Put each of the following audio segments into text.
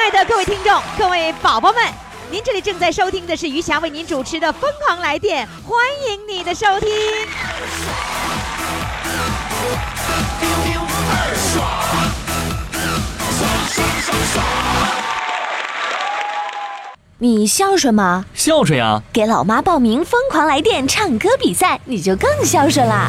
爱的各位听众、各位宝宝们，您这里正在收听的是余霞为您主持的《疯狂来电》，欢迎你的收听。你孝顺吗？孝顺呀！给老妈报名《疯狂来电》唱歌比赛，你就更孝顺啦！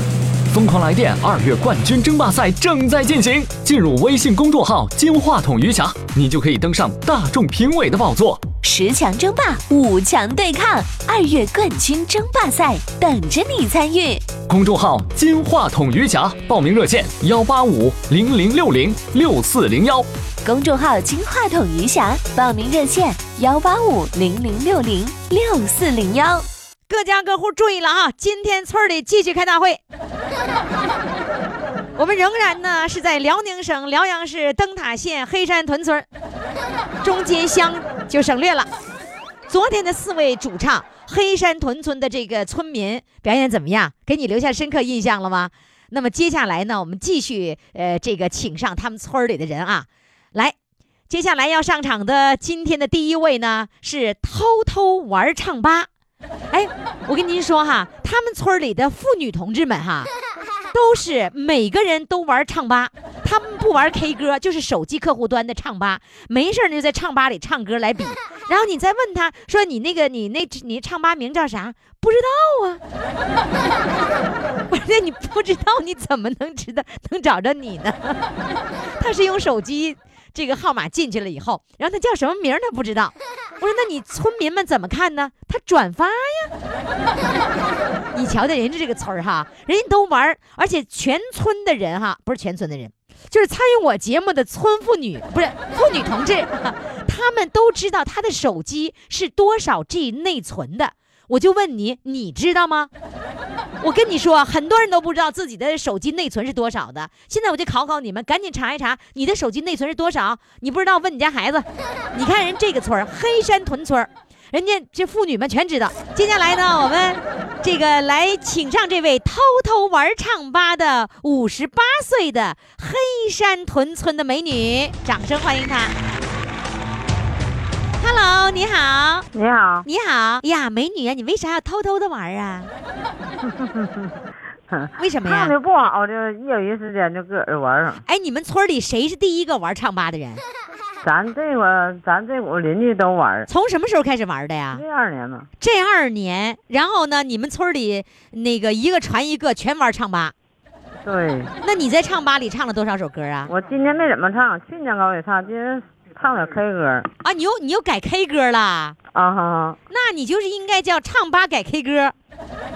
疯狂来电二月冠军争霸赛正在进行，进入微信公众号“金话筒余霞”，你就可以登上大众评委的宝座。十强争霸，五强对抗，二月冠军争霸赛等着你参与。公众号“金话筒余霞”，报名热线：幺八五零零六零六四零幺。公众号“金话筒余霞”，报名热线：幺八五零零六零六四零幺。各家各户注意了啊，今天村里继续开大会。我们仍然呢是在辽宁省辽阳市灯塔县黑山屯村，中间乡就省略了。昨天的四位主唱黑山屯村的这个村民表演怎么样？给你留下深刻印象了吗？那么接下来呢，我们继续呃这个请上他们村里的人啊，来，接下来要上场的今天的第一位呢是偷偷玩唱吧。哎，我跟您说哈，他们村里的妇女同志们哈，都是每个人都玩唱吧，他们不玩 K 歌，就是手机客户端的唱吧，没事就在唱吧里唱歌来比。然后你再问他说你那个你那你唱吧名叫啥？不知道啊。我说你不知道你怎么能知道能找着你呢？他是用手机。这个号码进去了以后，然后他叫什么名他不知道。我说那你村民们怎么看呢？他转发呀。你瞧瞧人家这个村儿哈，人家都玩，而且全村的人哈，不是全村的人，就是参与我节目的村妇女，不是妇女同志，他们都知道他的手机是多少 G 内存的。我就问你，你知道吗？我跟你说，很多人都不知道自己的手机内存是多少的。现在我就考考你们，赶紧查一查你的手机内存是多少。你不知道，问你家孩子。你看人这个村黑山屯村人家这妇女们全知道。接下来呢，我们这个来请上这位偷偷玩唱吧的五十八岁的黑山屯村的美女，掌声欢迎她。Hello，你好，你好，你好呀，美女呀，你为啥要偷偷的玩啊？为什么呀？唱的不好就业余时间就搁这玩儿。哎，你们村里谁是第一个玩唱吧的人？咱这个，咱这我邻居都玩。从什么时候开始玩的呀？这二年呢。这二年，然后呢？你们村里那个一个传一个，全玩唱吧。对。那你在唱吧里唱了多少首歌啊？我今年没怎么唱，去年高也唱，今年。唱点 K 歌啊！你又你又改 K 歌了啊哈！那你就是应该叫唱吧改 K 歌。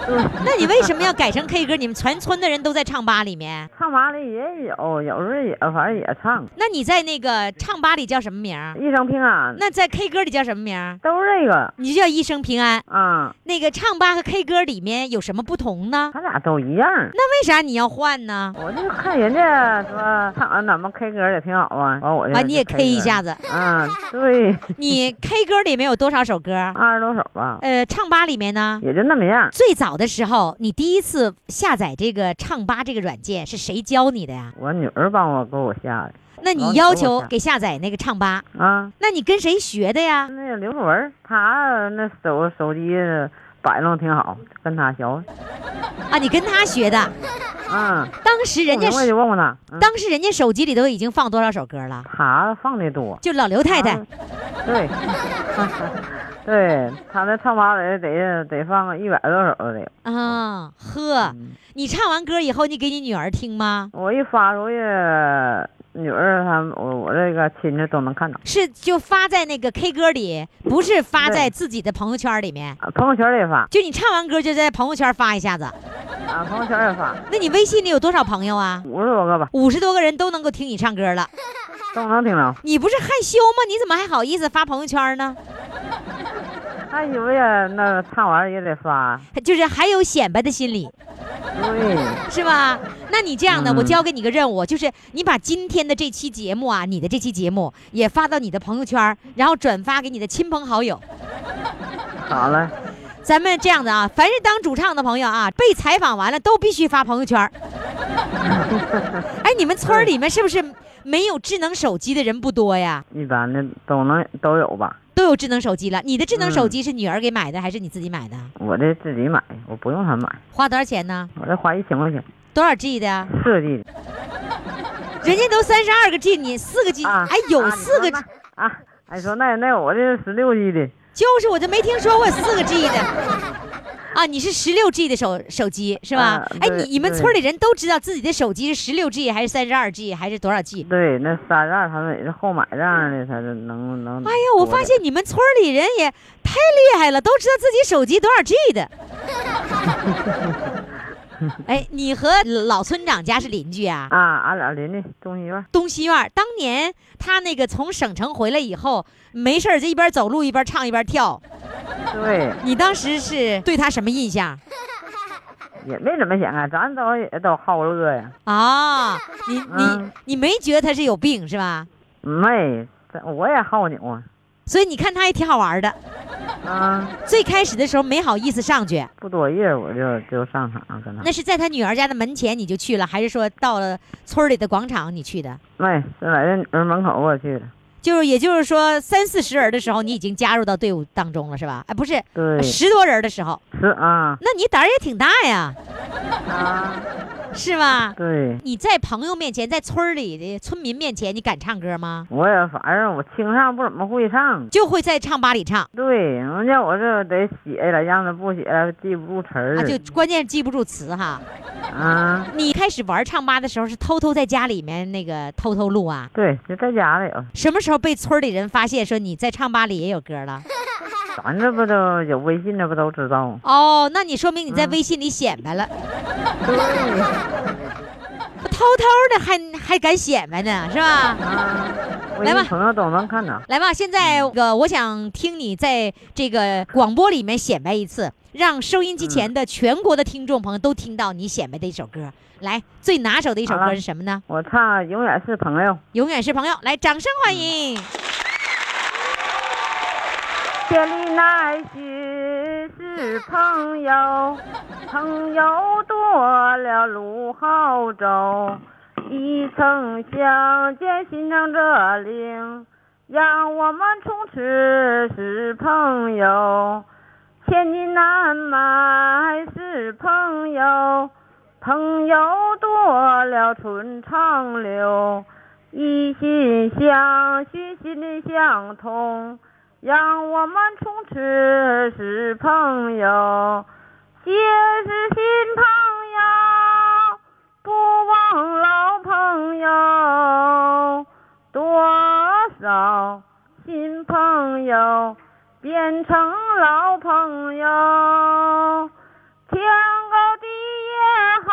那你为什么要改成 K 歌？你们全村的人都在唱吧里面？唱吧里也有，有时候也反正也唱。那你在那个唱吧里叫什么名？一生平安。那在 K 歌里叫什么名？都是这个。你就叫一生平安。啊。那个唱吧和 K 歌里面有什么不同呢？他俩都一样。那为啥你要换呢？我就看人家说唱咱们 K 歌也挺好啊，完我就。啊，你也 K 一下子。啊，对。你 K 歌里面有多少首歌？二十多首吧。呃，唱吧里面呢？也就那么样。最早。的时候，你第一次下载这个唱吧这个软件是谁教你的呀？我女儿帮我给我下的。那你要求给下载那个唱吧啊？那你跟谁学的呀？那个刘福文，他那手手机摆弄挺好，跟他学。啊，你跟他学的？嗯。当时人家我就问问他，当时人家手机里都已经放多少首歌了？他放的多。就老刘太太。对。对，他那唱吧得得得放个一百多首得有啊！呵，你唱完歌以后，你给你女儿听吗？我一发出去，女儿他们我我这个亲戚都能看到，是就发在那个 K 歌里，不是发在自己的朋友圈里面。啊朋友圈里发，就你唱完歌就在朋友圈发一下子。啊朋友圈也发，那你微信里有多少朋友啊？五十多个吧，五十多个人都能够听你唱歌了，都能听到。你不是害羞吗？你怎么还好意思发朋友圈呢？还有呀，那唱完也得发，就是还有显摆的心理，对，是吧？那你这样的，嗯我交给你个任务，就是你把今天的这期节目啊，你的这期节目也发到你的朋友圈，然后转发给你的亲朋好友。好了，咱们这样的啊，凡是当主唱的朋友啊，被采访完了都必须发朋友圈。哎，你们村儿里面是不是没有智能手机的人不多呀？一般的都能都有吧。都有智能手机了。你的智能手嗯机是女儿给买的，还是你自己买的？我这自己买，我不用他买，花多少钱呢？我这花一千块钱，多少 G 的呀？四 G 的人家都三十二个 G，你四个 G，啊。还有啊四个啊，哎说那那我这是十六 G 的，就是我就没听说过四个 G 的。啊，你是十六 G 的手手机是吧啊？哎，对你你们村里人都知道自己的手机是十六 G 还是三十二 G 还是多少 G？对，那三十二他们也是后买这样的，才是能能。哎呀，我发现你们村里人也太厉害了，都知道自己手机多少 G 的。哎，你和老村长家是邻居啊？啊，俺俩邻居东西院，东西院，当年他那个从省城回来以后，没事儿就一边走路一边唱一边跳。对，你当时是对他什么印象也没怎么想啊，咱都也都好乐呀，啊？你你嗯你没觉得他是有病是吧？没，我也好扭啊，所以你看他也挺好玩的。啊，最开始的时候没好意思上去，不多月我就就上场了，可能，那是在他女儿家的门前你就去了，还是说到了村里的广场你去的？没，是来这女儿门口我去的，就是也就是说三四十人的时候，你已经加入到队伍当中了是吧？哎，不是，对，十多人的时候，是啊，那你胆儿也挺大呀，啊，是吧？对，你在朋友面前，在村里的村民面前，你敢唱歌吗？我也反正我清唱不怎么会唱，就会在唱吧里唱对，人家我这得写了，让他不写了记不住词儿啊，就关键记不住词哈。啊，你开始玩唱吧的时候是偷偷在家里面那个偷偷录啊？对，就在家里有，什么时候被村里人发现说你在唱吧里也有歌了？咱这不都有微信，这不都知道吗？哦，那你说明你在嗯微信里显摆了，对，偷偷的还还敢显摆呢，是吧？来吧信朋友都能看到。来吧，现在个，我想听你在这个广播里面显摆一次，让收音机前的全国的听众朋友都听到你显摆的一首歌。来，最拿手的一首歌是什么呢？我唱《永远是朋友》。永远是朋友。来，掌声欢迎！千里乃须是朋友，朋友多了路好走。一曾相见心诚则灵，让我们从此是朋友。千金难买是朋友，朋友多了春长留。一心相许，心灵相通。让我们从此是朋友，结识新朋友，不忘老朋友。多少新朋友变成老朋友，天高地也好，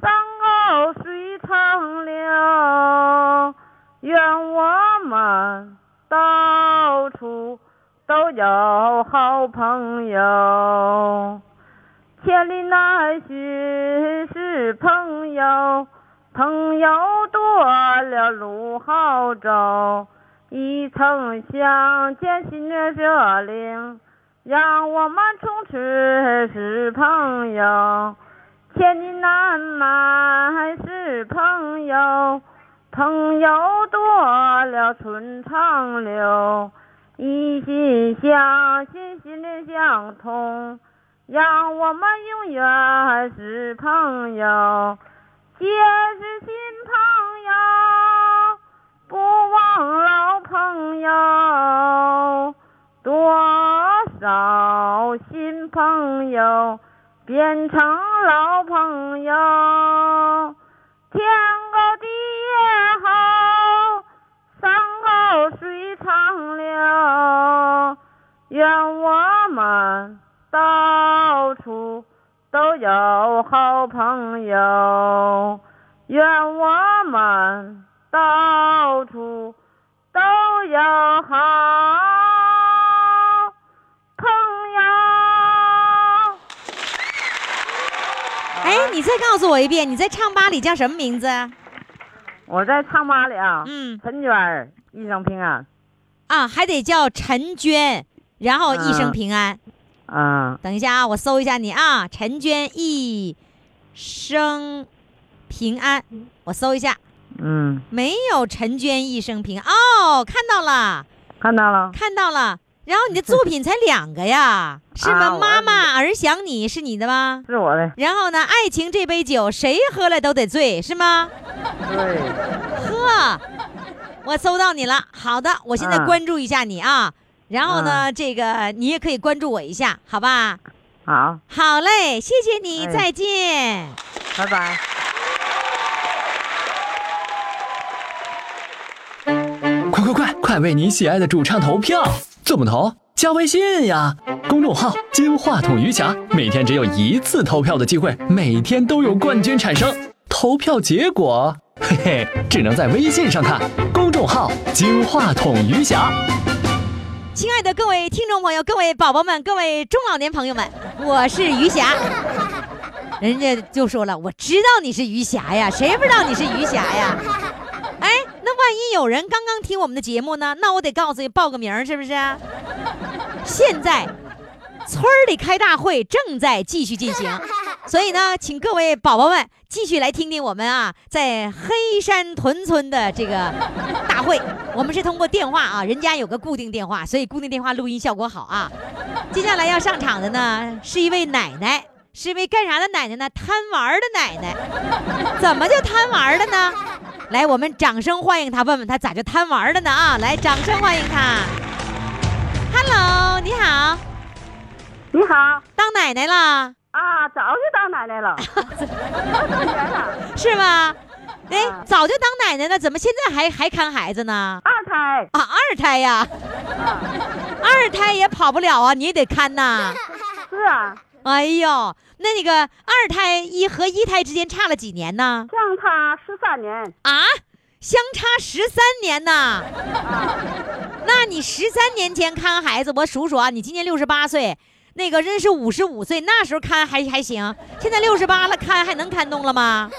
山高水长流。愿我们。到处都有好朋友，千里难寻是朋友，朋友多了路好走。一曾相见心热灵，让我们从此是朋友。千金难买是朋友。朋友多了春长留，一心相信，心灵相通，让我们永远是朋友，结识新朋友，不忘老朋友多少新朋友变成老朋友。天高地也厚山高水长流。愿我们到处都有好朋友。愿我们哎，你再告诉我一遍，你在唱吧里叫什么名字？我在唱吧里啊，嗯陈娟儿，一生平安。啊，还得叫陈娟，然后一生嗯平安。嗯，等一下啊，我搜一下你啊，陈娟一生平安，我搜一下，嗯，没有陈娟一生平安哦，看到了，看到了。看到了。然后你的作品才两个呀，是吗？啊妈妈儿想你是你的吗？是我的，然后呢，爱情这杯酒，谁喝了都得醉，是吗？对，呵，我搜到你了。好的，我现在嗯关注一下你啊。然后呢，这个你也可以关注我一下，好吧？好，好嘞，谢谢你，哎再见。拜拜。快快快，快为你喜爱的主唱投票！怎么投？加微信呀，公众号“金话筒余霞”，每天只有一次投票的机会，每天都有冠军产生。投票结果，嘿嘿，只能在微信上看。公众号“金话筒余霞”。亲爱的各位听众朋友、各位宝宝们、各位中老年朋友们，我是余霞。人家就说了，我知道你是余霞呀，谁不知道你是余霞呀？万一有人刚刚听我们的节目呢？那我得告诉你报个名儿，是不是？现在村里开大会正在继续进行，所以呢，请各位宝宝们继续来听听我们啊，在黑山屯村的这个大会。我们是通过电话啊，人家有个固定电话，所以固定电话录音效果好啊。接下来要上场的呢，是一位奶奶，是一位干啥的奶奶呢？贪玩的奶奶。怎么就贪玩儿的呢？来，我们掌声欢迎他，问问他咋就贪玩了呢？啊，来，掌声欢迎他。Hello，你好，你好当奶奶了，啊，早就当奶奶了，是吗？哎，啊早就当奶奶了，怎么现在还还看孩子呢？二胎啊，二胎呀，啊，二胎也跑不了啊，你也得看呐。是啊，哎呦，那那个二胎一和一胎之间差了几年呢？相差十三年，啊，相差十三年呐。那你十三年前看孩子，我数数啊，你今年六十八岁，那个认识五十五岁，那时候看还还行，现在六十八了，看还能看动了吗？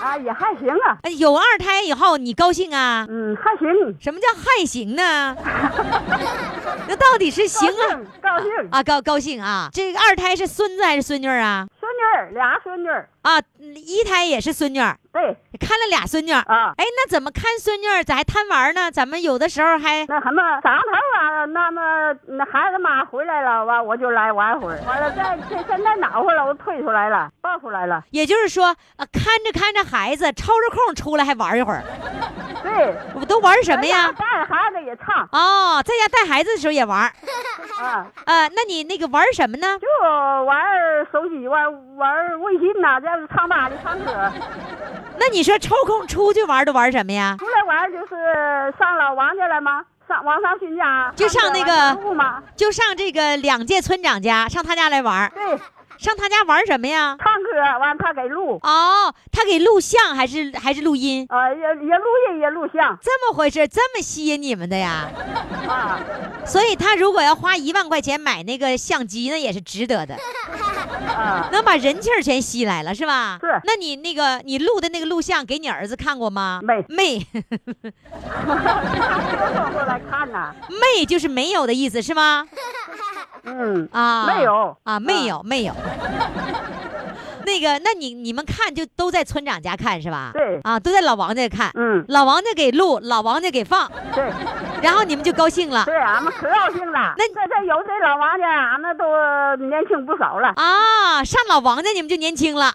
啊，也还行啊，哎有二胎以后你高兴啊？嗯，还行，什么叫还行呢？那到底是行啊？高兴，啊，高高兴啊！这个二胎是孙子还是孙女啊？孙女俩孙女，啊，一胎也是孙女儿，对看了俩孙女。啊，哎，那怎么看孙女儿咋还贪玩呢？咱们有的时候还那什么上头啊，那么那孩子妈回来了，完我就来玩会儿，完了再现现在暖和了，我退出来了，抱出来了，也就是说，呃，看着看着孩子，抽着空出来还玩一会儿。对，我都玩什么呀？带着孩子也唱哦，在家带孩子的时候也玩儿。啊。呃，那你那个玩什么呢？就玩手机，玩玩微信呐、这样唱吧里唱歌，那你说抽空出去玩都玩什么呀？出来玩就是上老王家来吗？上王上巡家，就上那个就上这个两届村长家，上他家来玩上他家玩什么呀？唱歌完他给录，哦，他给录像还是还是录音？啊、也也录音也录像这么回事，这么吸引你们的呀？啊所以他如果要花一万块钱买那个相机，那也是值得的，啊，能把人气儿全吸来了，是吧？是那你那个你录的那个录像给你儿子看过吗？没没，他就过来看呐，没就是没有的意思是吗？嗯，啊，没有啊，没有没有。那个，那你你们看就都在村长家看是吧？对啊，都在老王家看。嗯，老王家给录，老王家给放，对 然后你们就高兴了对，俺们可高兴了。那这这有这老王家，俺们都年轻不少了。啊！上老王家你们就年轻了。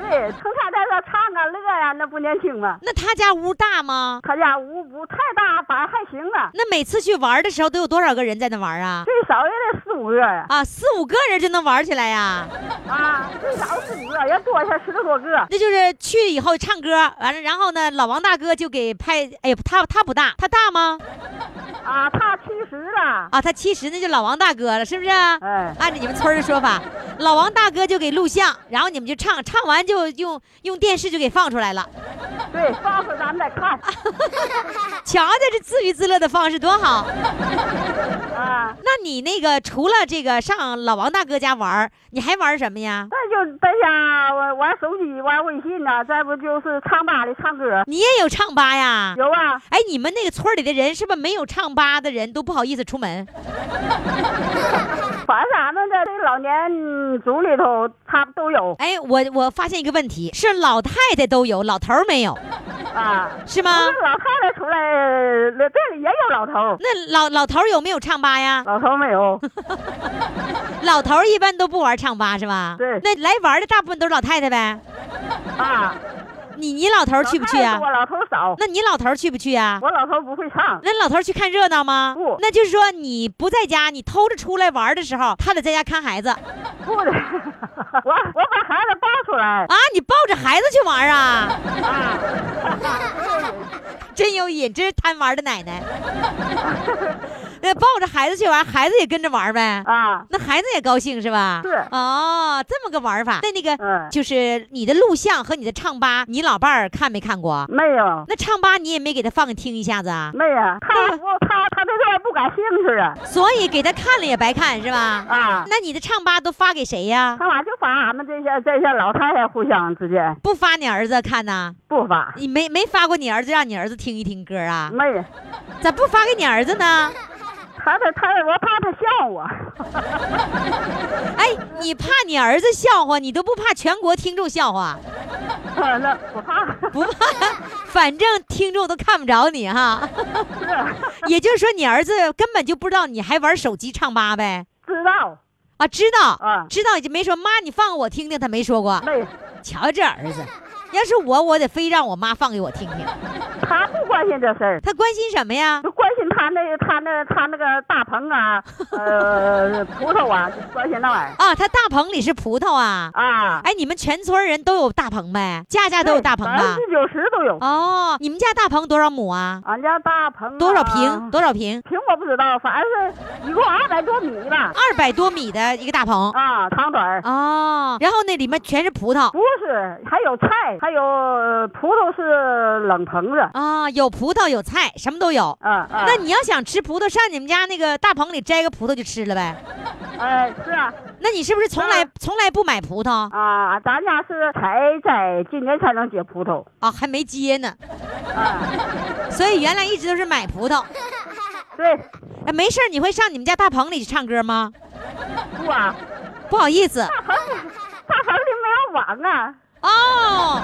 对，成天在这唱啊乐呀，那不年轻吗？那他家屋大吗？他家屋不太大，反正还行啊，那每次去玩的时候都有多少个人在那玩啊？最少也得四五个呀。啊，四五个人就能玩起来呀？啊，最少四五个，要多些十多个。那就是去以后唱歌，完了，然后呢，老王大哥就给拍，哎呀，他他不大，他大吗？啊，他七十了，啊，啊，他七十那就老王大哥了，是不是？按哎，照你们村的说法，老王大哥就给录像，然后你们就唱，唱完就用用电视就给放出来了。对，放出来咱们再看 瞧瞧这自娱自乐的方式多好！啊。那你那个除了这个上老王大哥家玩，你还玩什么呀？那就在家玩玩手机、玩微信呐、再不就是唱吧里唱歌。你也有唱吧呀？有啊，哎，你们那个村里的人是不是没有唱吧的人都不好意思出门？反正咱们的这老年组里头，他都有哎，我我发现一个问题，是老太太都有，老头儿没有，啊。是吗？不是老太太出来，这里也有老头儿，那老老头儿有没有唱吧呀？老头没有。老头一般都不玩唱吧是吧？对那来玩的大部分都是老太太呗。啊，你你老头去不去啊？我老头少，那你老头去不去啊？我老头不会唱。那老头去看热闹吗？不那就是说你不在家，你偷着出来玩的时候，他得在家看孩子不的，我我把孩子抱出来啊！你抱着孩子去玩啊？啊，真有瘾，真是贪玩的奶奶。那抱着孩子去玩，孩子也跟着玩呗。啊，那孩子也高兴是吧？是哦，这么个玩法。那那个、嗯就是你的录像和你的唱吧，你老伴儿看没看过？没有，那唱吧你也没给他放听一下子啊？没有，他不，他他对这不感兴趣啊所以给他看了也白看是吧？啊。那你的唱吧都发给谁呀？他妈就发俺们这些这些老太太互相之间不发你儿子看呐？不发，你没没发过你儿子，让你儿子听一听歌啊？没有，咋不发给你儿子呢？他他他，我怕他笑我。哎，你怕你儿子笑话，你都不怕全国听众笑话？啊，那不怕，不怕，反正听众都看不着你哈。是也就是说，你儿子根本就不知道你还玩手机唱吧呗？知道啊，知道，啊知道就没说妈，你放我听听，他没说过。没，瞧这儿子，要是我，我得非让我妈放给我听听。他不关心这事儿。他关心什么呀？就关心他那他那他那个大棚啊，呃，葡萄啊，就关心那玩意儿啊，他大棚里是葡萄啊。啊。哎，你们全村人都有大棚呗？家家都有大棚百分吧？之九十都有。哦，你们家大棚多少亩啊？俺家大棚啊多少平？多少平？平我不知道，反正是一共二百多米吧。二百多米的一个大棚。啊，长短儿哦，然后那里面全是葡萄不是，还有菜，还有呃葡萄是冷棚子。啊，有葡萄有菜，什么都有。啊啊。那你要想吃葡萄，上你们家那个大棚里摘个葡萄就吃了呗。哎是啊那你是不是从来啊从来不买葡萄啊，咱家是才在，今年才能结葡萄。啊？还没结呢，啊，所以原来一直都是买葡萄。对，哎，没事儿，你会上你们家大棚里去唱歌吗？不啊，不好意思大棚里大棚里没有网啊。哦，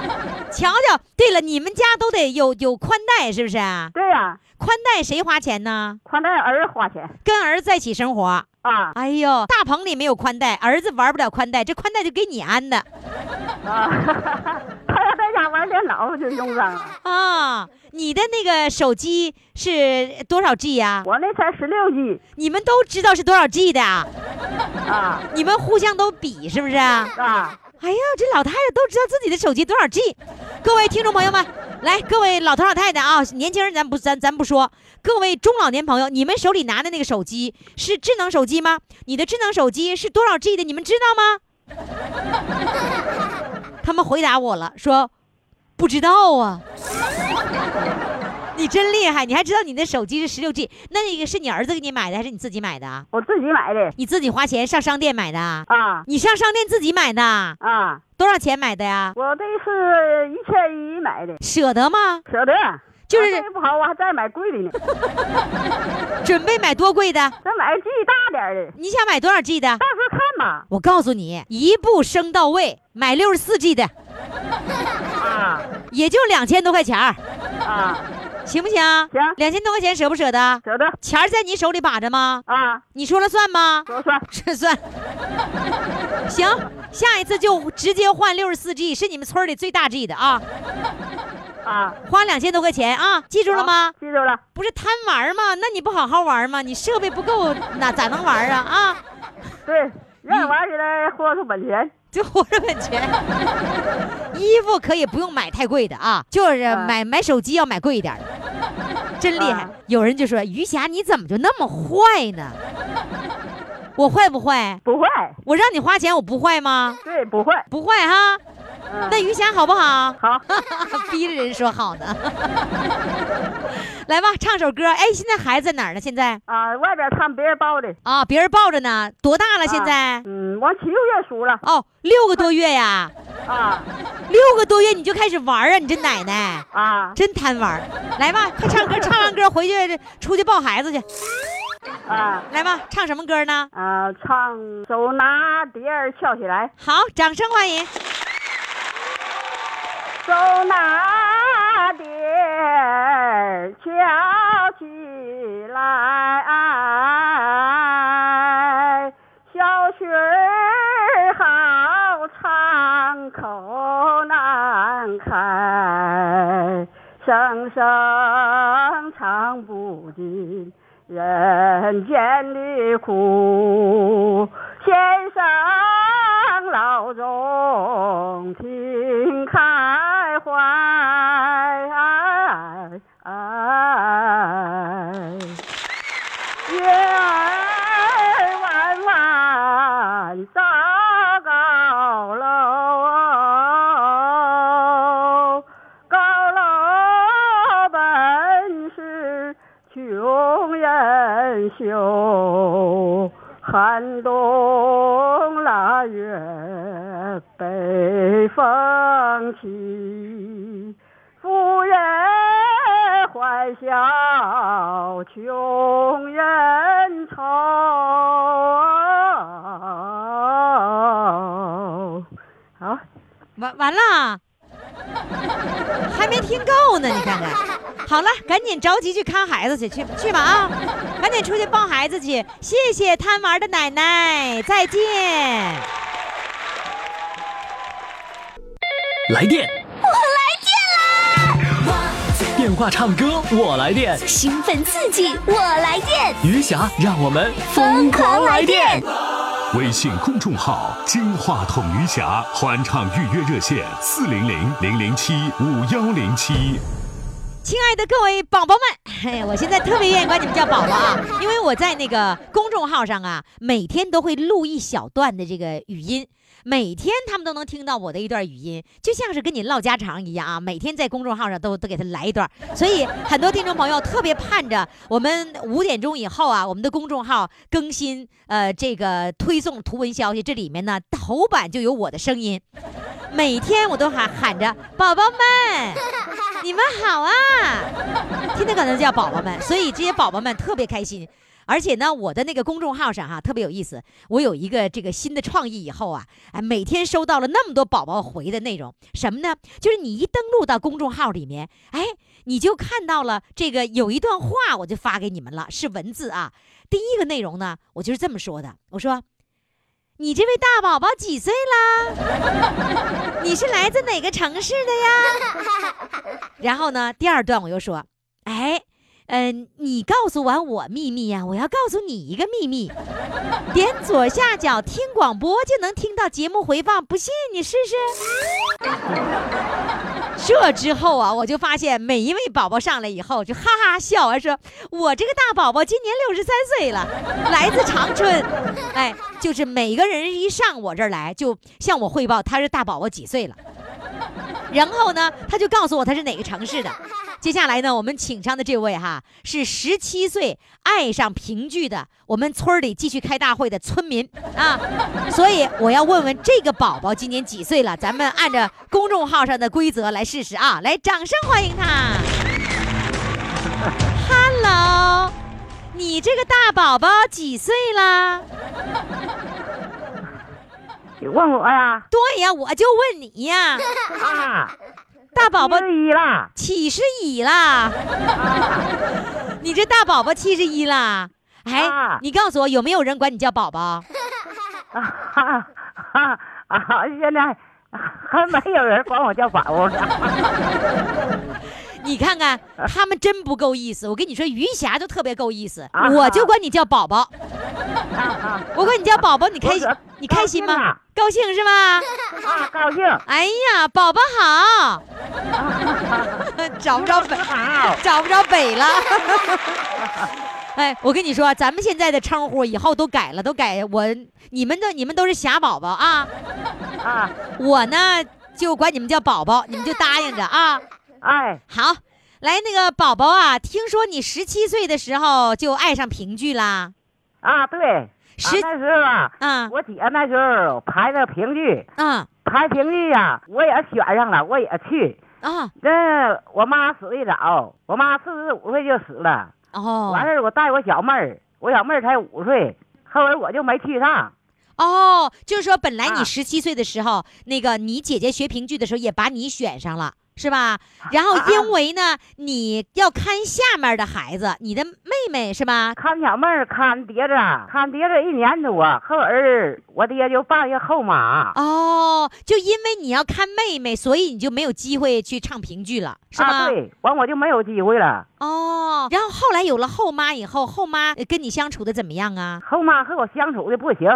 瞧瞧，对了，你们家都得有有宽带是不是啊？对呀、宽带谁花钱呢？宽带儿子花钱跟儿子在一起生活。啊哎呦，大棚里没有宽带，儿子玩不了宽带，这宽带就给你安的啊！他要在家玩电脑就用上了。啊。你的那个手机是多少 G 呀、我那才十六 G 你们都知道是多少 G 的啊？啊你们互相都比是不是啊？啊！哎呀，这老太太都知道自己的手机多少 G。各位听众朋友们，来，各位老头老太太啊，年轻人咱不咱咱不说，各位中老年朋友，你们手里拿的那个手机是智能手机吗？你的智能手机是多少 G 的？你们知道吗？他们回答我了，说不知道啊。你真厉害，你还知道你的手机是十六 G？那那个是你儿子给你买的，还是你自己买的啊？我自己买的你自己花钱上商店买的啊？啊你上商店自己买的？啊！多少钱买的呀？我这是一千一买的，舍得吗？舍得。就是不好，我还再买贵的呢，准备买多贵的？再买 G 大点的，你想买多少 G 的？到时候看吧。我告诉你，一步升到位，买六十四 G 的，啊也就两千多块钱儿，啊，行不行？行两千多块钱舍不舍得？舍得钱儿在你手里把着吗？啊，你说了算吗？说了算 这算。行，下一次就直接换六十四 G，是你们村里最大 G 的啊，啊，花两千多块钱啊，记住了吗？记住了。不是贪玩吗？那你不好好玩吗？你设备不够，那咋能玩啊？啊！对，愿玩起来豁出本钱。就活着本钱。衣服可以不用买太贵的啊，就是嗯买买手机要买贵一点的。真厉害啊。有人就说于霞你怎么就那么坏呢？我坏不坏？不坏，我让你花钱我不坏吗？对，不坏。不坏哈。嗯那于霞好不好？好，逼着人说好呢。来吧，唱首歌。哎，现在孩子在哪儿呢？现在啊，外边看别人抱的。啊，别人抱着呢，多大了？现在？嗯，我七个月熟了。哦，六个多月呀，啊六个多月你就开始玩啊？你这奶奶啊真贪玩。来吧，快唱歌，唱完歌回去出去抱孩子去。啊来吧，唱什么歌呢？啊！唱手拿碟儿翘起来，好，掌声欢迎。手拿碟儿翘起来，小曲儿好唱，口难开，声声唱不尽人间的苦。先生老中听开寒冬腊月北风起，富人欢笑穷人愁。好，完完了，还没听够呢，你看看。好了，赶紧着急去看孩子去，去去吧啊！赶紧出去抱孩子去。谢谢贪玩的奶奶，再见。来电，我来电啦！电话唱歌，我来电。兴奋刺激，我来电，余霞，让我们疯狂来电！微信公众号“金话筒余霞”欢唱预约热线：四零零零零七五幺零七。亲爱的各位宝宝们，嘿，我现在特别愿意管你们叫宝宝啊，因为我在那个公众号上啊，每天都会录一小段的这个语音。每天他们都能听到我的一段语音，就像是跟你唠家常一样啊！每天在公众号上都都给他来一段，所以很多听众朋友特别盼着我们五点钟以后啊，我们的公众号更新呃这个推送图文消息，这里面呢头版就有我的声音，每天我都喊喊着宝宝们，你们好啊！天天可能叫宝宝们，所以这些宝宝们特别开心。而且呢，我的那个公众号上哈、特别有意思，我有一个这个新的创意以后啊，哎，每天收到了那么多宝宝回的内容，什么呢？就是你一登录到公众号里面，哎，你就看到了这个有一段话，我就发给你们了，是文字啊。第一个内容呢，我就是这么说的，我说。你这位大宝宝几岁啦？你是来自哪个城市的呀？然后呢，第二段我又说，嗯、你告诉完我秘密呀、我要告诉你一个秘密，点左下角听广播就能听到节目回放，不信你试试。这之后啊，我就发现每一位宝宝上来以后就哈哈笑啊，说我这个大宝宝今年六十三岁了，来自长春，哎，就是每个人一上我这儿来，就向我汇报他是大宝宝几岁了，然后呢，他就告诉我他是哪个城市的。接下来呢，我们请上的这位哈是十七岁爱上评剧的，我们村儿里继续开大会的村民啊，所以我要问问这个宝宝今年几岁了？咱们按照公众号上的规则来试试啊！来，掌声欢迎他。Hello，你这个大宝宝几岁啦？你问我呀？对呀，我就问你呀，啊，大宝宝七十一啦。七十一啦，你这大宝宝七十一啦。哎啊，你告诉我有没有人管你叫宝宝？啊哈哈啊！现在还没有人管我叫宝宝呢。你看看，他们真不够意思。我跟你说，于霞就特别够意思，啊我就管你叫宝宝。啊我管你叫宝宝，你开心？你开心吗高兴啊？高兴是吧？啊，高兴。哎呀，宝宝好，找不着北，找不着北了。哎，我跟你说，咱们现在的称呼以后都改了，都改我你们的你们都是霞宝宝啊，啊，我呢就管你们叫宝宝，你们就答应着啊。哎，好，来那个宝宝啊，听说你十七岁的时候就爱上评剧啦？啊，对，十啊那时候啊，啊我姐那时候排的评剧，啊排评剧呀，我也选上了，我也去。啊那我妈死的早，我妈四十五岁就死了。哦完事儿，我带我小妹儿，我小妹儿才五岁，后来我就没去上。哦，就是说本来你啊十七岁的时候，那个你姐姐学评剧的时候也把你选上了。是吧？然后啊因为呢，你要看下面的孩子，你的妹妹是吧？看小妹儿看碟子，看碟子一年多，后儿我爹就办一后妈。哦，就因为你要看妹妹，所以你就没有机会去唱评剧了，是吧？啊，对，完我就没有机会了。哦，然后后来有了后妈以后，后妈呃跟你相处的怎么样啊？后妈和我相处的不行，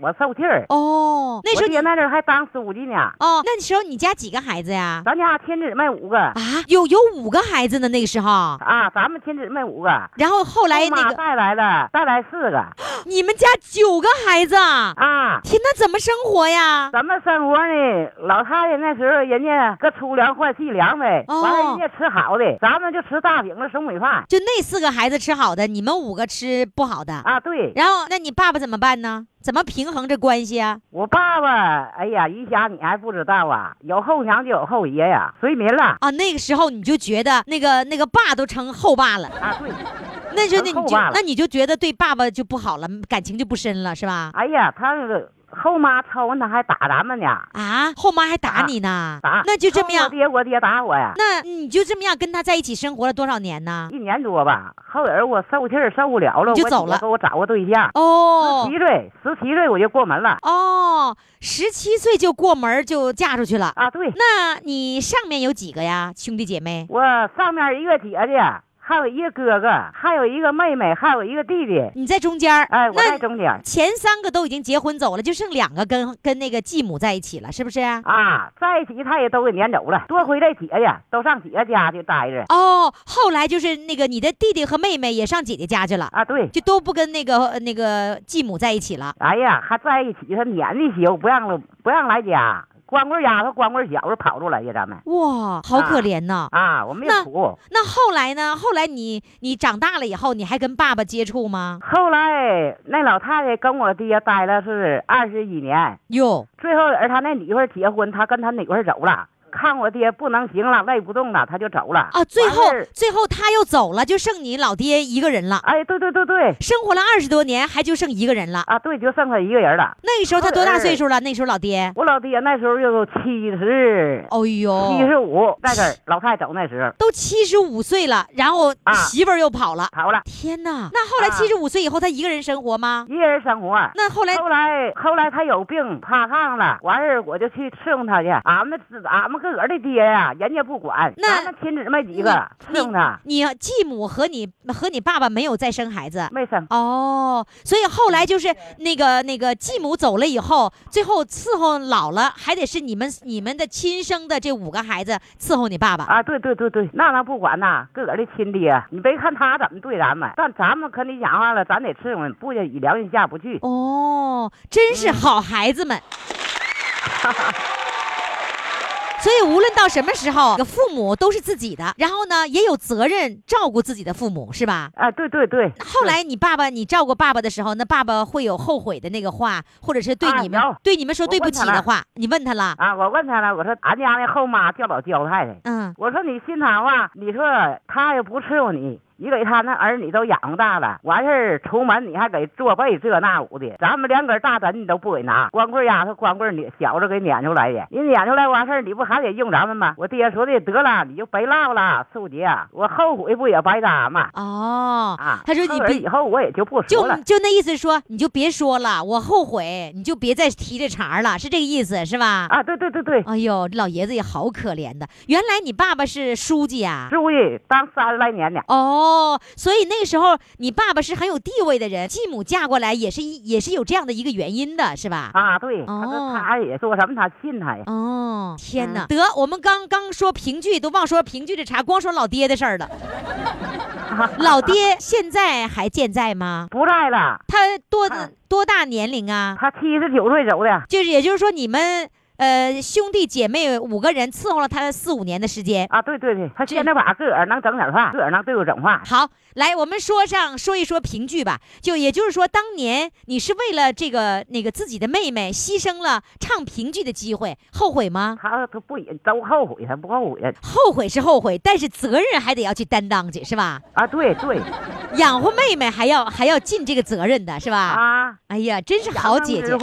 我受气儿。哦，那时候你那阵儿还当书记呢。哦，那时候你家几个孩子呀？咱家亲姊妹五个啊，有有五个孩子呢，那个时候。啊，咱们亲姊妹五个。然后后来那个带来了，带来四个你们家九个孩子啊！啊。天，那怎么生活呀？怎么生活呢？老太太那时候人家搁粗粮换细粮呗，哦完了人家吃好的，咱们就吃大饼子、熟米饭就那四个孩子吃好的，你们五个吃不好的。啊。对，然后，那你爸爸怎么办呢？怎么平衡这关系啊？我爸爸，哎呀，于霞你还不知道啊？有后娘就有后爷呀，随民了啊，那个时候你就觉得那个那个爸都成后爸了，啊。对，那就那你就那你就觉得对爸爸就不好了，感情就不深了，是吧？哎呀，他后妈抽完他还打咱们呢，啊，后妈还打打你呢，打。那就这么样，我爹，我爹打我呀，那你就这么样跟他在一起生活了多少年呢？一年多吧。后人我受气儿受不了了，我就走了姐给我找个对象。哦十七岁，十七岁我就过门了哦，十七岁就过门儿就嫁出去了。啊！对，那你上面有几个呀？兄弟姐妹？我上面一个姐姐，还有一个哥哥，还有一个妹妹，还有一个弟弟。你在中间儿。哎，我在中间前三个都已经结婚走了，就剩两个跟跟那个继母在一起了，是不是？啊，在一起他也都给撵走了，多亏这姐姐都上姐姐家去待着哦，后来就是那个你的弟弟和妹妹也上姐姐家去了，啊。对，就都不跟那个呃那个继母在一起了。哎呀，还在一起，他撵的羞，不让了，不让来家。光棍丫头、光棍小子跑出来呀，咱们哇，好可怜呐！啊，我们也那。那后来呢？后来你你长大了以后，你还跟爸爸接触吗？后来那老太太跟我爹待了是二十几年，哟，最后而他那女儿结婚，他跟他女儿走了，看我爹不能行了，累不动了，他就走了啊，最后最后他又走了，就剩你老爹一个人了。哎，对对对对，生活了二十多年，还就剩一个人了。啊，对，就剩他一个人了。那个时候他多大岁数了？那时候老爹，我老爹那时候就七十哎呦，七十五，那阵儿老太太走那时候都七十五岁了，然后啊媳妇儿又跑了。跑了，天哪！那后来啊七十五岁以后，他一个人生活吗？一个人生活。那后来后来后来他有病趴炕了，完事儿我就去伺候他去。俺们俺们自个儿的爹呀，人家不管，那咱们亲姊妹几个你伺候他，你继母和你和你爸爸没有再生孩子。没生。哦，所以后来就是那个那个继母走了以后，最后伺候老了，还得是你们你们的亲生的这五个孩子伺候你爸爸。啊，对对对对，那咱不管呐，自个儿的亲爹，你别看他怎么对咱们，但咱们可你讲话了，咱得伺候，不就以良心下不去。哦，真是好孩子们。所以无论到什么时候，父母都是自己的，然后呢，也有责任照顾自己的父母，是吧？啊，对对对。后来你爸爸，你照顾爸爸的时候，那爸爸会有后悔的那个话，或者是对你们、啊对你们说对不起的话，你问他了？啊，我问他了，我说俺家那后妈叫老焦太太，嗯，我说你心疼话，你说他也不伺候你，你给他那儿女都养大了，完事儿出门你还给做被这那五的，咱们连根大枕你都不给拿，光棍丫头光棍你小子给撵出来的，你撵出来完事儿你不还得用咱们吗？我爹说的得了，你就别唠了，素姐，我后悔不也白搭吗？哦，啊，他说你别以后我也就不说就了。就那意思说，你就别说了，我后悔，你就别再提这茬儿了，是这个意思是吧？啊，对对对对，哎呦，这老爷子也好可怜的。原来你爸爸是书记啊？书记当三十来年呢。哦，哦，所以那个时候你爸爸是很有地位的人，继母嫁过来也是一也是有这样的一个原因的，是吧？啊，对，他他也说什么，他信他呀。哦，天哪！嗯得，我们刚刚说评剧，都忘说评剧的茬，光说老爹的事儿了。老爹现在还健在吗？不在了，他多啊多大年龄啊？他七十九岁走的就是也就是说，你们呃兄弟姐妹五个人伺候了他四五年的时间。啊，对对对，他现在把个儿能整点饭，个儿能对我整饭。好，来，我们说上说一说评剧吧。就也就是说，当年你是为了这个那个自己的妹妹牺牲了唱评剧的机会，后悔吗？他他不也都后悔，他不后悔？后悔是后悔，但是责任还得要去担当去，是吧？啊，对对养活妹妹还要还要尽这个责任的，是吧？啊，哎呀，真是好姐姐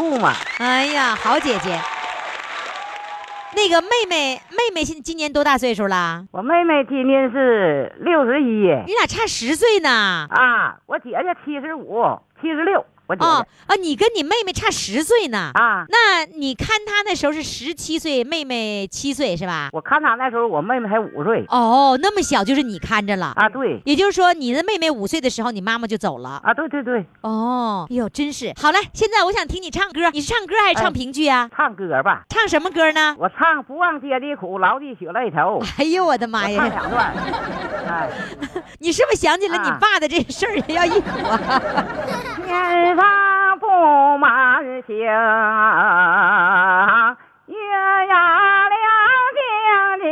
哎呀，好姐姐。那个妹妹，妹妹现今年多大岁数了？我妹妹今年是六十一你俩差十岁呢。啊，我姐姐七十五、七十六，我姐哦啊，你跟你妹妹差十岁呢。啊。那你看她那时候是十七岁，妹妹七岁是吧？我看她那时候，我妹妹才五岁哦，那么小就是你看着了。啊，对也就是说，你的妹妹五岁的时候，你妈妈就走了。啊，对对对，哦，哎呦，真是好嘞！现在我想听你唱歌，你是唱歌还是唱哎评剧啊？唱歌吧，唱什么歌呢？我唱不忘爹的苦，牢记血泪头。哎呦我的妈呀唱呀！两段，哎，你是不是想起了你啊爸的这事儿要一苦啊？天上布满星，月呀亮晶晶，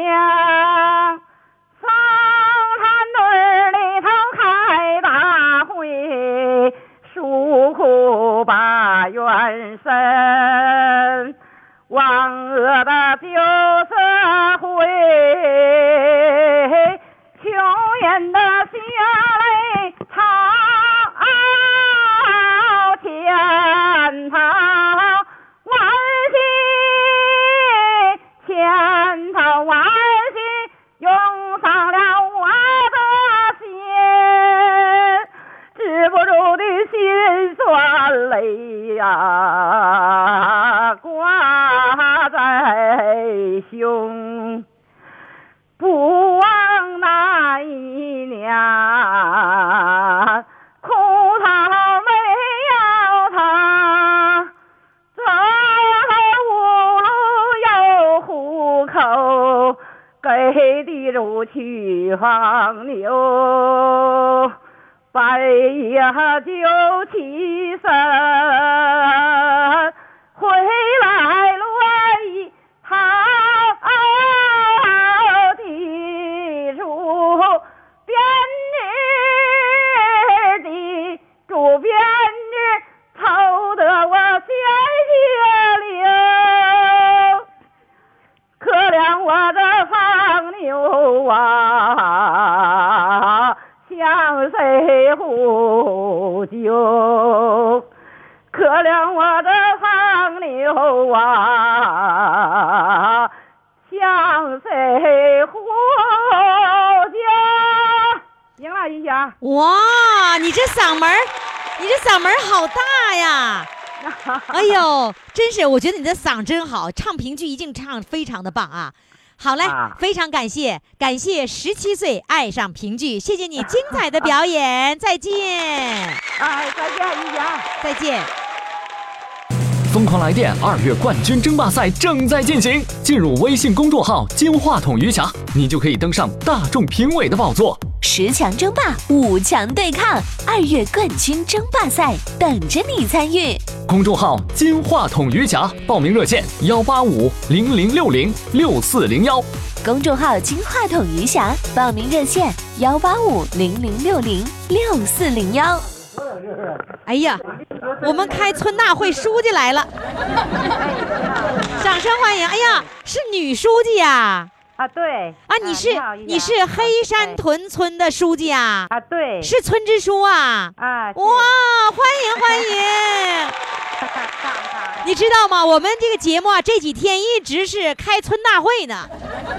上山墩里头开大会，诉苦把冤伸，万恶的旧社会，穷人的潜逃，万幸潜逃万幸，用上了我的心，止不住的心酸泪呀，去放牛，半夜就起身，啊，向谁呼救？可怜我的黄牛啊，向谁呼救？行了，云霞。哇，你这嗓门儿，你这嗓门儿好大呀！哎呦，真是，我觉得你的嗓真好，唱评剧一定唱非常的棒啊！好嘞，啊非常感谢，感谢十七岁爱上评剧，谢谢你精彩的表演，再见，哎，再见，玉霞。再见。疯狂来电二月冠军争霸赛正在进行，进入微信公众号“金话筒余霞”，你就可以登上大众评委的宝座。十强争霸，五强对抗，二月冠军争霸赛等着你参与。公众号“金话筒余霞”，报名热线：幺八五零零六零六四零幺。公众号“金话筒余霞”，报名热线：幺八五零零六零六四零幺。哎呀，我们开村大会书记来了，掌声欢迎！哎呀，是女书记呀！啊，对。啊，你是你是黑山屯村的书记啊？啊，对。是村支书啊？啊，哇，欢迎欢迎！你知道吗？我们这个节目啊，这几天一直是开村大会呢，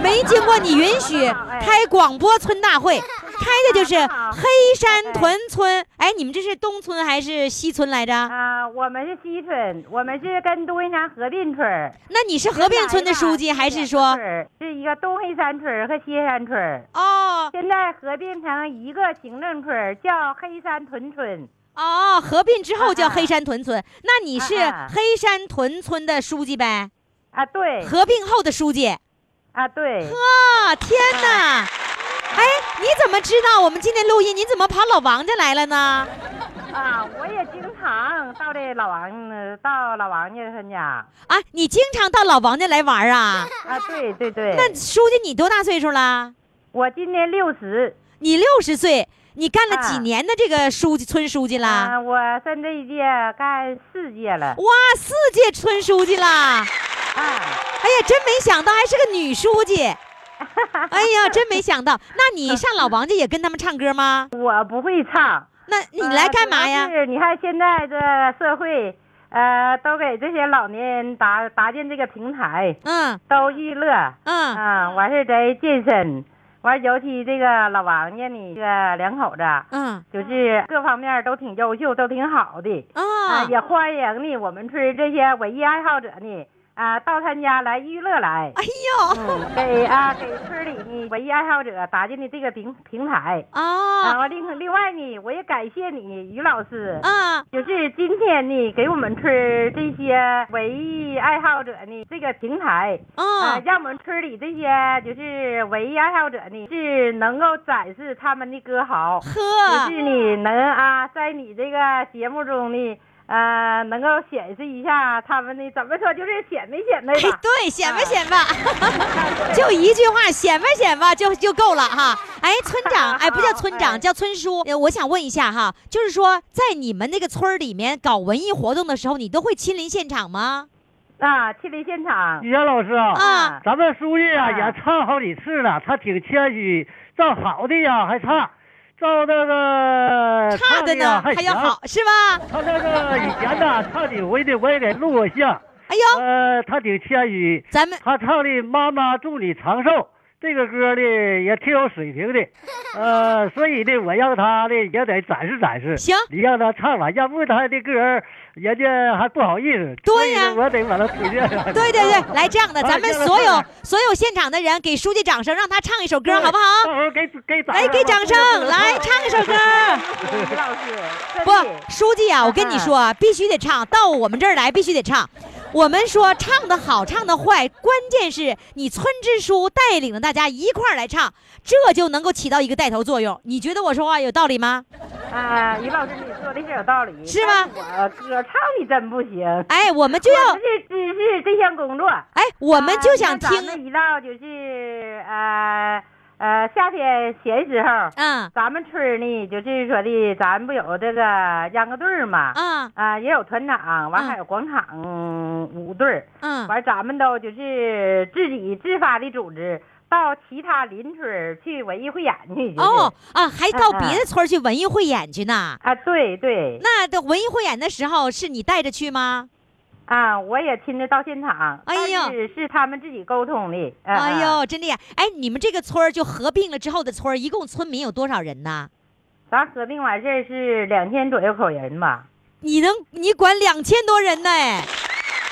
没经过你允许开广播村大会。开的就是黑山屯村。哎，你们这是东村还是西村来着？啊，我们是西村，我们是跟东黑山合并村。那你是合并村的书记，还是说？是一个东黑山村和西山村，哦现在合并成一个行政村，叫黑山屯村。哦，合并之后叫黑山屯村。那你是黑山屯村的书记呗？啊，对，合并后的书记。啊对，呵，天哪！哎，你怎么知道我们今天录音？你怎么跑老王家来了呢？啊，我也经常到这老王呃到老王家他家。啊，你经常到老王家来玩啊？啊，对对对。那书记你多大岁数了？我今年六十。你六十岁，你干了几啊年的这个书记村书记啦？啊，我上这一届干四届了。哇，四届村书记啦！啊，哎呀，真没想到还是个女书记。哎呀，真没想到。那你上老王家也跟他们唱歌吗？我不会唱。那你来干嘛呀呃？是你看现在这社会，呃，都给这些老年人搭搭建这个平台，嗯都娱乐。嗯啊，完事儿再健身。完，尤其这个老王家呢，这个两口子，嗯就是各方面都挺优秀，都挺好的。啊，啊也欢迎呢我们村这些文艺爱好者呢，啊，到他家来娱乐来。哎呦嗯，给啊给村里呢文艺爱好者搭建的这个平平台。啊啊，完另另外呢，我也感谢你于老师。啊就是今天呢，给我们村儿这些文艺爱好者呢，这个平台啊、啊！让我们村里这些就是文艺爱好者呢，是能够展示他们的歌谣，就是你能啊，在你这个节目中呢，呃，能够显示一下他们的怎么说，就是显摆显摆哎吧。，对，显摆显摆，就一句话，显摆显摆就就够了哈。哎，村长，哎，不叫村长，哎 叫村叔。呃我想问一下哈，就是说，在你们那个村儿里面搞文艺活动的时候，你都会亲临现场吗？啊，亲临现场。于老师啊，啊咱们书记啊啊也唱好几次了，他挺谦虚，唱好的呀还差，照那个唱的呢。还要好，是吧？他那个以前呢 唱的我也得，我也得录一下。哎呦，呃，他挺谦虚，咱们他唱的《妈妈祝你长寿》这个歌呢也挺有水平的，呃，所以呢，我让他呢也得展示展示。行你让他唱吧，要不他的歌人家还不好意思。对呀我得把他推荐上。对对对，来这样的，啊咱们所有所有现场的人给书记掌声，让他唱一首歌，好不好？到时候给给掌来，给掌声，来唱一首歌。老师，不，书记啊，我跟你说啊，必须得唱，到我们这儿来必须得唱。我们说唱的好，唱的坏，关键是你村支书带领着大家一块儿来唱，这就能够起到一个带头作用。你觉得我说话有道理吗？啊，于老师，你说的是有道理，是吗我歌唱的真不行，哎，我们就要我们，是只是这项工作。哎，我们就想听，一到就是呃呃夏天闲时候，嗯咱们村呢就是说的，咱不有这个秧歌队儿嘛，嗯啊也有团长，完嗯还有广场舞队儿，嗯，完咱们都就是自己自发的组织。到其他邻村去文艺汇演去，就是、哦啊，还到别的村去文艺汇演去呢。啊，对对，那的文艺汇演的时候是你带着去吗？啊，我也亲自到现场，哎呦但是是他们自己沟通的。嗯哎，呦，真厉害！哎，你们这个村儿就合并了之后的村儿，一共村民有多少人呢？咱合并完事儿是两千左右口人吧？你能你管两千多人呢？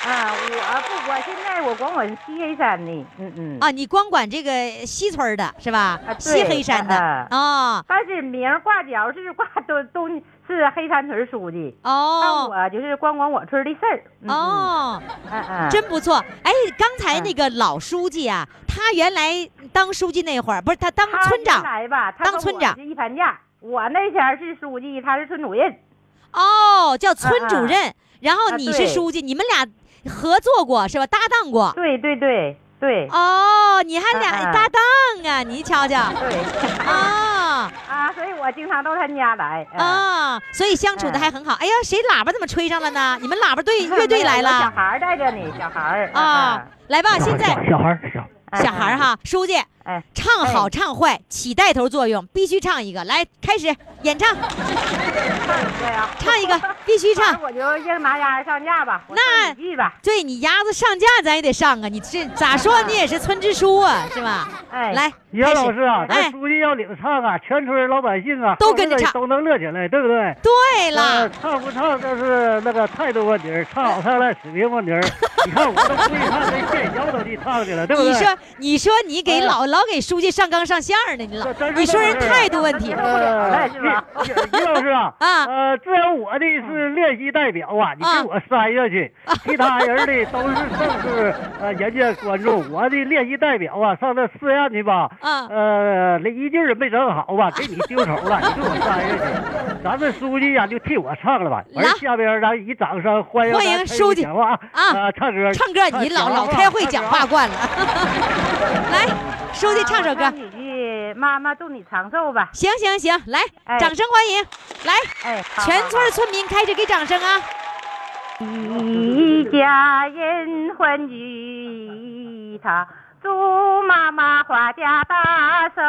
哎啊，我不，我现在我管我西黑山的，嗯嗯。啊，你光管这个西村的是吧？啊西黑山的啊哦但是名儿挂角是挂都都是黑山村书记，哦我就是光管我村的事儿。嗯，哦，嗯嗯，真不错。哎，刚才那个老书记啊，他原来当书记那会儿，不是他当村长原来吧，他当村长是一盘架。我那前儿是书记，他是村主任。哦，叫村主任，然后啊你是书记，你们俩合作过是吧？搭档过。对对对对哦，你还俩搭档啊？你瞧瞧 对。啊 啊，所以我经常到他家来。嗯啊，所以相处的还很好。哎呀，谁喇叭怎么吹上了呢？你们喇叭队乐队来了小孩儿带着你，小孩啊！，来吧，现在小孩小。嗯小孩儿，哈，书记哎，唱好哎唱坏起带头作用，必须唱一个。来，开始，演唱，唱一个必须唱。我就硬拿鸭子上架吧，那吧。对你鸭子上架，咱也得上啊！你这咋说你也是村支书啊，是吧？哎来，杨老师啊，哎咱书记要领唱啊，全村老百姓啊都跟着唱都能乐起来，对不对？对呃了，唱不唱这是那个态度问题，唱好唱赖水平问题。你看我都会唱，这线腰都得唱去了，对不对？你说你说你给哎老老给书记上纲上线儿呢，你老你说人态度问题，于于老师啊，呃，只有我的是练习代表啊，你啊给我塞下去，其他人的都是正式呃人家观众，我的练习代表啊，上那试验去吧，啊。呃，那一句儿没整好吧，给你丢手了，你给我塞下去，咱们书记呀、就替我唱了吧，完来下边咱以掌声欢迎欢迎书记。讲话啊。呃唱歌，唱歌你老老开会讲话惯了，来，书记唱首歌。啊我，唱几句，妈妈祝你长寿吧。行行行，来，哎掌声欢迎，来，哎，全村村民开始给掌声啊！一家人欢聚一堂，祝妈妈花甲大寿，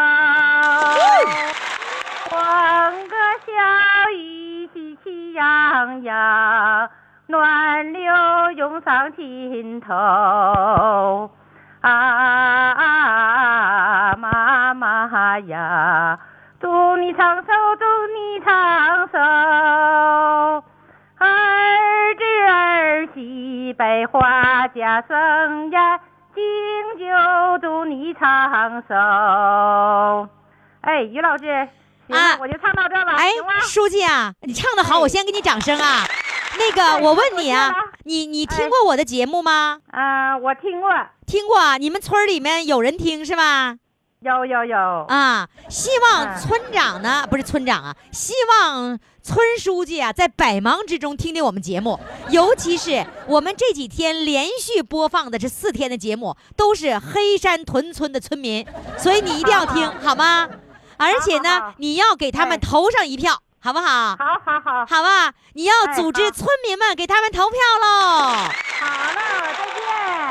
欢歌笑语喜气洋洋，暖流涌上心头。啊，妈妈呀，祝你长寿，媳百花家生呀，敬酒祝你长寿。哎，于老师，啊我就唱到这了，哎？，书记啊，你唱的好，哎我先给你掌声啊。那个，哎我问你啊你你听哎过我的节目吗？啊，我听过，听过啊，你们村儿里面有人听是吧？有有有，啊，希望嗯村长呢，不是村长啊，希望村书记啊，在百忙之中听听我们节目，尤其是我们这几天连续播放的这四天的节目，都是黑山屯村的村民，所以你一定要听，好吗？而且好呢好，你要给他们哎。投上一票，好不好？好好好，好吧，你要哎组织村民们给他们投票喽！好了，再见。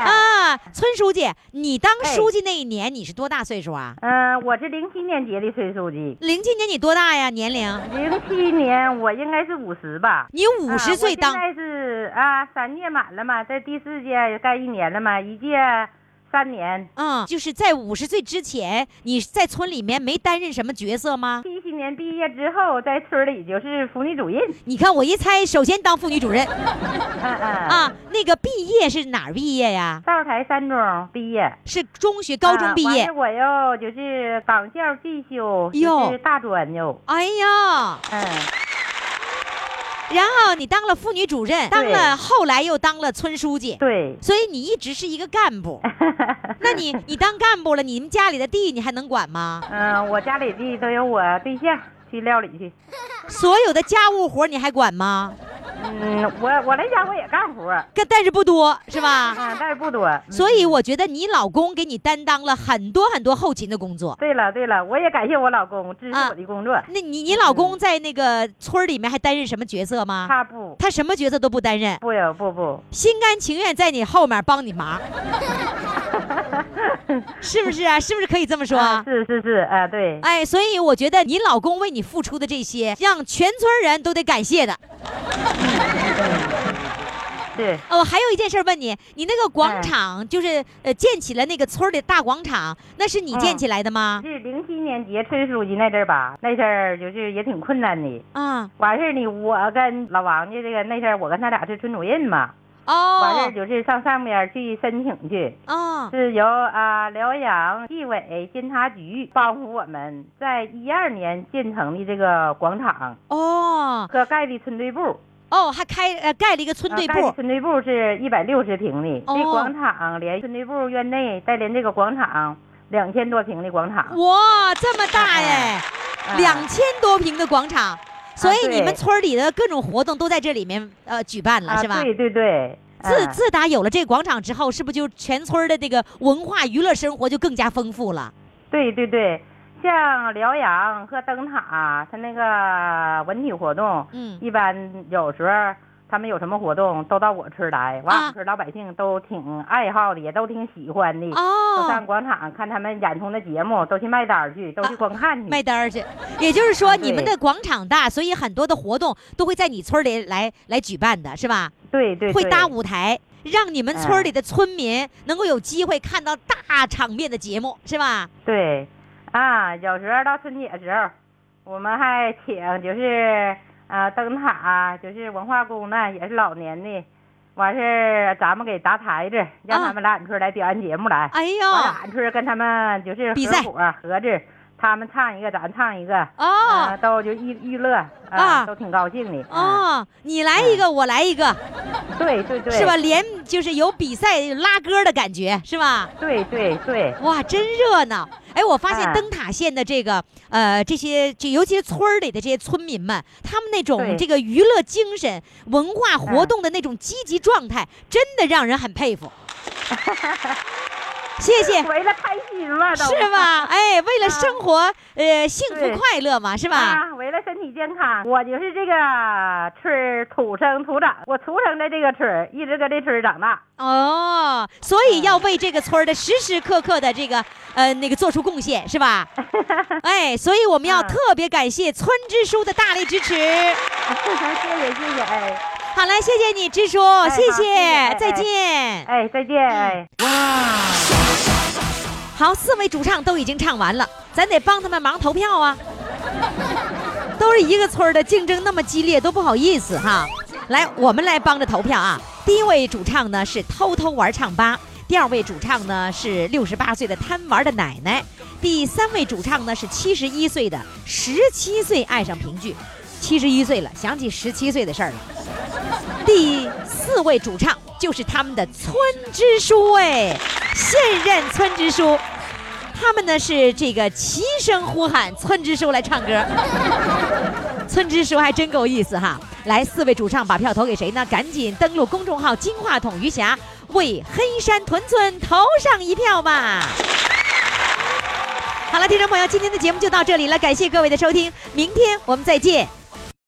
啊，村书记，你当哎书记那一年你是多大岁数啊？嗯、我是零七年结的村书记，零七年你多大呀？年龄？零七年我应该是五十吧。你五十岁当现在是啊，三届满了嘛，在第四届干一年了嘛，一届三年。嗯，就是在五十岁之前，你在村里面没担任什么角色吗？七七年毕业之后，在村里就是妇女主任。你看我一猜，首先当妇女主任嗯嗯。啊。那个毕业是哪儿毕业呀？灶台三中毕业，是中学、高中毕业啊。我又就是党校进修，哟就是大专又。哎呀，嗯，然后你当了妇女主任，当了后来又当了村书记，对。所以你一直是一个干部。那你你当干部了，你们家里的地你还能管吗？嗯、我家里地都由我对象去料理去。所有的家务活你还管吗？嗯，我我来家我也干活，但但是不多，是吧？嗯，但是不多。所以我觉得你老公给你担当了很多很多后勤的工作。对了对了，我也感谢我老公支持啊我的工作。那你你老公在那个村儿里面还担任什么角色吗？他不他什么角色都不担任，不有不不，心甘情愿在你后面帮你忙，是不是啊？是不是可以这么说？啊是是是，啊对，哎，所以我觉得你老公为你付出的这些，让全村人都得感谢的。是哦，还有一件事儿问你，你那个广哎场就是呃建起了那个村儿里大广场，那是你建嗯起来的吗？是零七年结村书记那阵儿吧，那阵儿就是也挺困难的。啊，完事儿呢，我跟老王家这个那阵儿，我跟他俩是村主任嘛，哦完事哦儿就是上上面去申请去，哦，是由啊辽阳纪委监察局帮扶我们，在一二年建成的这个广场哦和盖的村队部。哦，还开呃盖了一个村队部，村队部是一百六十平的，哦这广场连村队部院内带连这个广场两千多平的广场。哇，这么大哎，啊两千多平的广场，所以你们村里的各种活动都在这里面呃举办了，啊，是吧？对对对。自嗯自打有了这个广场之后，是不是就全村的这个文化娱乐生活就更加丰富了？对对对，像辽阳和灯塔，它那个文体活动，嗯一般有时候他们有什么活动都到我村来，我们村老百姓都挺爱好的，也都挺喜欢的。哦都上广场看他们演出的节目，都去卖单儿去，都去观看去。卖单儿去，也就是说啊你们的广场大，所以很多的活动都会在你村里来来举办的，是吧？对对对，会搭舞台，让你们村里的村民能够有机会看到大场面的节目，是吧？对，啊，有时候到春节时候，我们还请就是啊灯塔，就是文化宫呢，也是老年的，完事儿咱们给搭台子，让啊他们来俺村来表演节目来。哎呦，俺村跟他们就是合伙合着，他们唱一个，咱唱一个，哦啊都就娱娱乐啊啊，都挺高兴的。啊，哦，你来一个，我来一个，对对对，是吧？？连就是有比赛拉歌的感觉，是吧？对对对，哇，真热闹！哎，我发现哎灯塔县的这个呃这些，就尤其是村儿里的这些村民们，他们那种这个娱乐精神、文化活动的那种积极状态，真的让人很佩服。谢谢，为了开心嘛，都是吧？哎，为了生活，呃，幸福快乐嘛，是吧？啊，为了身体健康，我就是这个村儿土生土长，我出生在这个村儿，一直搁这村儿长大。哦，所以要为这个村儿的时时刻刻的这个呃那个做出贡献，是吧？哎，所以我们要嗯特别感谢村支书的大力支持。谢谢谢谢，哎好了，谢谢你，支书，好谢谢再哎见。哎，再见哎。好，四位主唱都已经唱完了，咱得帮他们忙投票啊。都是一个村儿的，竞争那么激烈，都不好意思哈。来，我们来帮着投票啊。第一位主唱呢是偷偷玩唱吧，第二位主唱呢是六十八岁的贪玩的奶奶，第三位主唱呢是七十一岁的十七岁爱上评剧，七十一岁了，想起十七岁的事儿了。第四位主唱就是他们的村支书哎，现任村支书，他们呢是这个齐声呼喊村支书来唱歌，村支书还真够意思哈！来，四位主唱把票投给谁呢？赶紧登录公众号“金话筒余霞”，为黑山屯村投上一票吧！好了，听众朋友，今天的节目就到这里了，感谢各位的收听，明天我们再见，